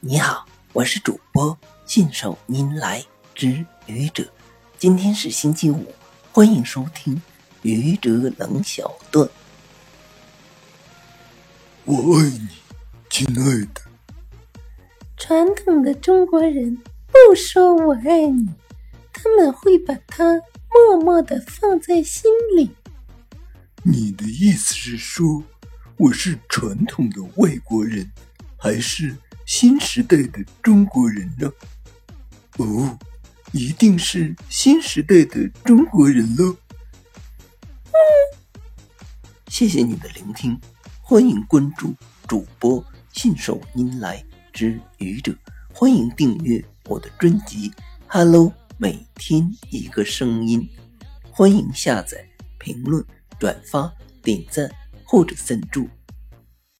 你好，我是主播信手拈来之愚者。今天是星期五，欢迎收听愚者冷小段。我爱你，亲爱的。传统的中国人不说我爱你，他们会把它默默的放在心里。你的意思是说，我是传统的外国人，还是？新时代的中国人呢？哦，一定是新时代的中国人喽。谢谢你的聆听，欢迎关注主播信手拈来之愚者，欢迎订阅我的专辑《Hello》，每天一个声音，欢迎下载、评论、转发、点赞或者赞助。